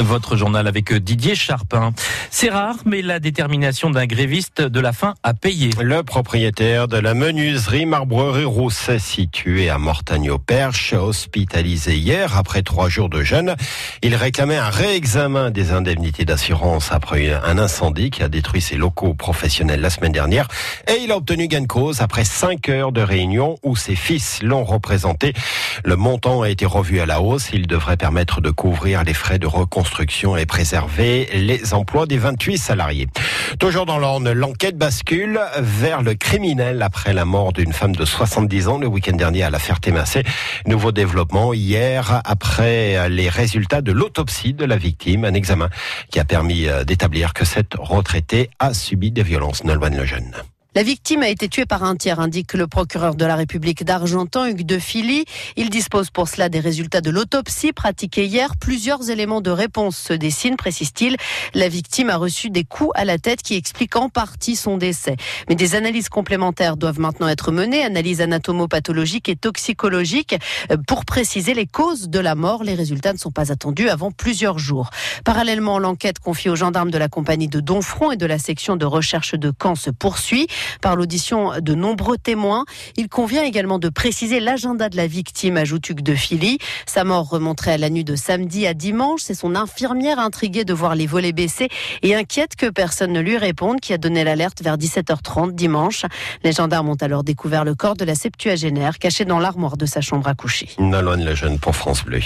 Votre journal avec Didier Charpin. C'est rare, mais la détermination d'un gréviste de la faim a payé. Le propriétaire de la menuiserie Marbrerie Rousset, située à Mortagne-au-Perche, hospitalisé hier après trois jours de jeûne. Il réclamait un réexamen des indemnités d'assurance après un incendie qui a détruit ses locaux professionnels la semaine dernière. Et il a obtenu gain de cause après cinq heures de réunion où ses fils l'ont représenté. Le montant a été revu à la hausse. Il devrait permettre de couvrir les frais de reconstruction et préserver les emplois des 28 salariés. Toujours dans l'Orne, l'enquête bascule vers le criminel après la mort d'une femme de 70 ans le week-end dernier à la Ferté-Massé. Nouveau développement hier après les résultats de l'autopsie de la victime, un examen qui a permis euh, d'établir que cette retraitée a subi des violences. Nolwenn Lejeune. La victime a été tuée par un tiers, indique le procureur de la République d'Argentan, Hugues de Philly. Il dispose pour cela des résultats de l'autopsie pratiquée hier. Plusieurs éléments de réponse se dessinent, précise-t-il. La victime a reçu des coups à la tête qui expliquent en partie son décès. Mais des analyses complémentaires doivent maintenant être menées, analyses anatomopathologiques et toxicologiques, pour préciser les causes de la mort. Les résultats ne sont pas attendus avant plusieurs jours. Parallèlement, l'enquête confiée aux gendarmes de la compagnie de Donfront et de la section de recherche de Caen se poursuit par l'audition de nombreux témoins. Il convient également de préciser l'agenda de la victime, ajoute Hugues de Philly. Sa mort remonterait à la nuit de samedi à dimanche. C'est son infirmière intriguée de voir les volets baisser et inquiète que personne ne lui réponde qui a donné l'alerte vers 17h30 dimanche. Les gendarmes ont alors découvert le corps de la septuagénaire caché dans l'armoire de sa chambre à coucher. Nolwenn Lejeune pour France Bleu.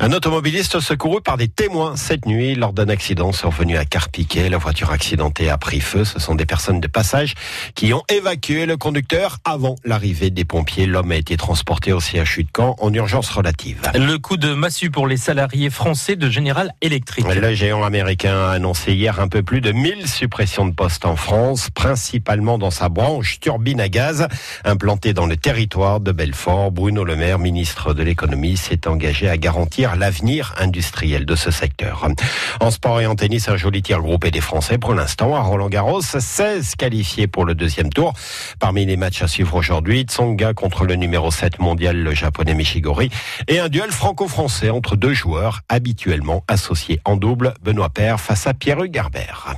Un automobiliste secouru par des témoins cette nuit lors d'un accident survenu à Carpiquet. La voiture accidentée a pris feu. Ce sont des personnes de passage qui ont évacué le conducteur avant l'arrivée des pompiers. L'homme a été transporté au CHU de Caen en urgence relative. Le coup de massue pour les salariés français de General Electric. Le géant américain a annoncé hier un peu plus de 1000 suppressions de postes en France, principalement dans sa branche turbine à gaz implantée dans le territoire de Belfort. Bruno Le Maire, ministre de l'économie, s'est engagé à garantir l'avenir industriel de ce secteur. En sport et en tennis, un joli tir groupé des Français pour l'instant à Roland Garros, 16 qualifiés pour le deuxième tour. Parmi les matchs à suivre aujourd'hui, Tsonga contre le numéro 7 mondial, le japonais Mishigori, et un duel franco-français entre deux joueurs habituellement associés en double, Benoît Père face à Pierre Garbert.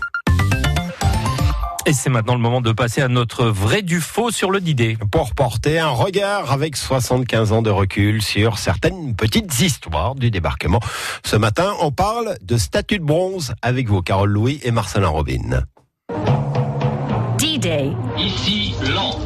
Et c'est maintenant le moment de passer à notre vrai du faux sur le Didé. Pour porter un regard avec 75 ans de recul sur certaines petites histoires du débarquement. Ce matin, on parle de statue de bronze avec vous, Carole Louis et Marcelin Robin. D-Day. Ici, Londres.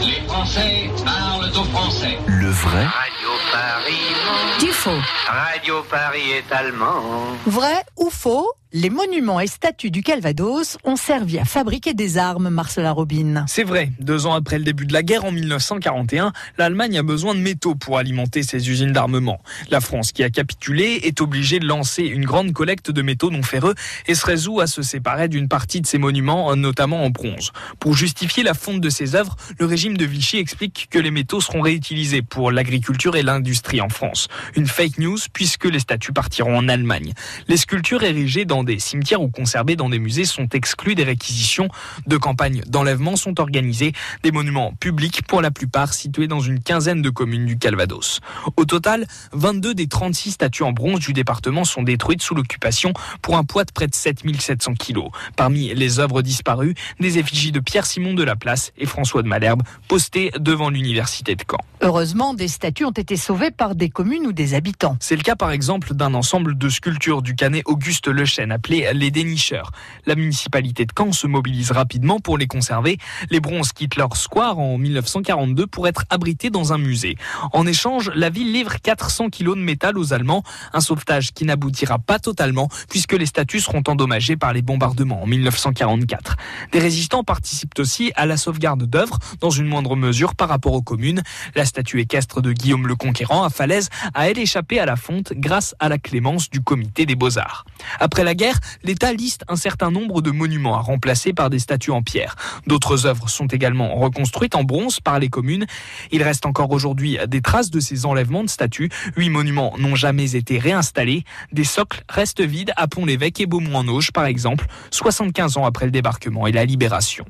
Les Français parlent au français. Le vrai Radio Paris. Du faux. Radio Paris est allemand. Vrai ou faux? Les monuments et statues du Calvados ont servi à fabriquer des armes, Marcelin Robin. C'est vrai. Deux ans après le début de la guerre, en 1941, l'Allemagne a besoin de métaux pour alimenter ses usines d'armement. La France, qui a capitulé, est obligée de lancer une grande collecte de métaux non ferreux et se résout à se séparer d'une partie de ses monuments, notamment en bronze. Pour justifier la fonte de ses œuvres, le régime de Vichy explique que les métaux seront réutilisés pour l'agriculture et l'industrie en France. Une fake news puisque les statues partiront en Allemagne. Les sculptures érigées dans des cimetières ou conservés dans des musées sont exclus des réquisitions. Deux campagnes d'enlèvement sont organisées. Des monuments publics, pour la plupart situés dans une quinzaine de communes du Calvados. Au total, 22 des 36 statues en bronze du département sont détruites sous l'occupation pour un poids de près de 7700 kilos. Parmi les œuvres disparues, des effigies de Pierre-Simon de la Place et François de Malherbe postées devant l'université de Caen. Heureusement, des statues ont été sauvées par des communes ou des habitants. C'est le cas par exemple d'un ensemble de sculptures du canet Auguste Lechêne appelé les dénicheurs. La municipalité de Caen se mobilise rapidement pour les conserver. Les bronzes quittent leur square en 1942 pour être abrités dans un musée. En échange, la ville livre 400 kilos de métal aux Allemands, un sauvetage qui n'aboutira pas totalement puisque les statues seront endommagées par les bombardements en 1944. Des résistants participent aussi à la sauvegarde d'œuvres, dans une moindre mesure par rapport aux communes. La statue équestre de Guillaume le Conquérant à Falaise a elle échappé à la fonte grâce à la clémence du comité des beaux-arts. Après la guerre, l'État liste un certain nombre de monuments à remplacer par des statues en pierre. D'autres œuvres sont également reconstruites en bronze par les communes. Il reste encore aujourd'hui des traces de ces enlèvements de statues. Huit monuments n'ont jamais été réinstallés. Des socles restent vides à Pont-l'Évêque et Beaumont-en-Auge, par exemple, 75 ans après le débarquement et la libération.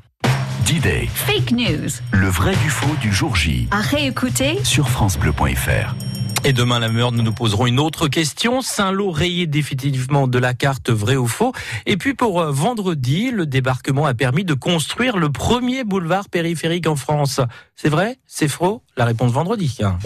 D-Day, Fake news. le vrai du faux du jour J. À réécouter Sur FranceBleu.fr. Et demain, la meurt, nous nous poserons une autre question. Saint-Lô rayé définitivement de la carte vrai ou faux? Et puis pour euh, vendredi, le débarquement a permis de construire le premier boulevard périphérique en France. C'est vrai? C'est faux? La réponse vendredi.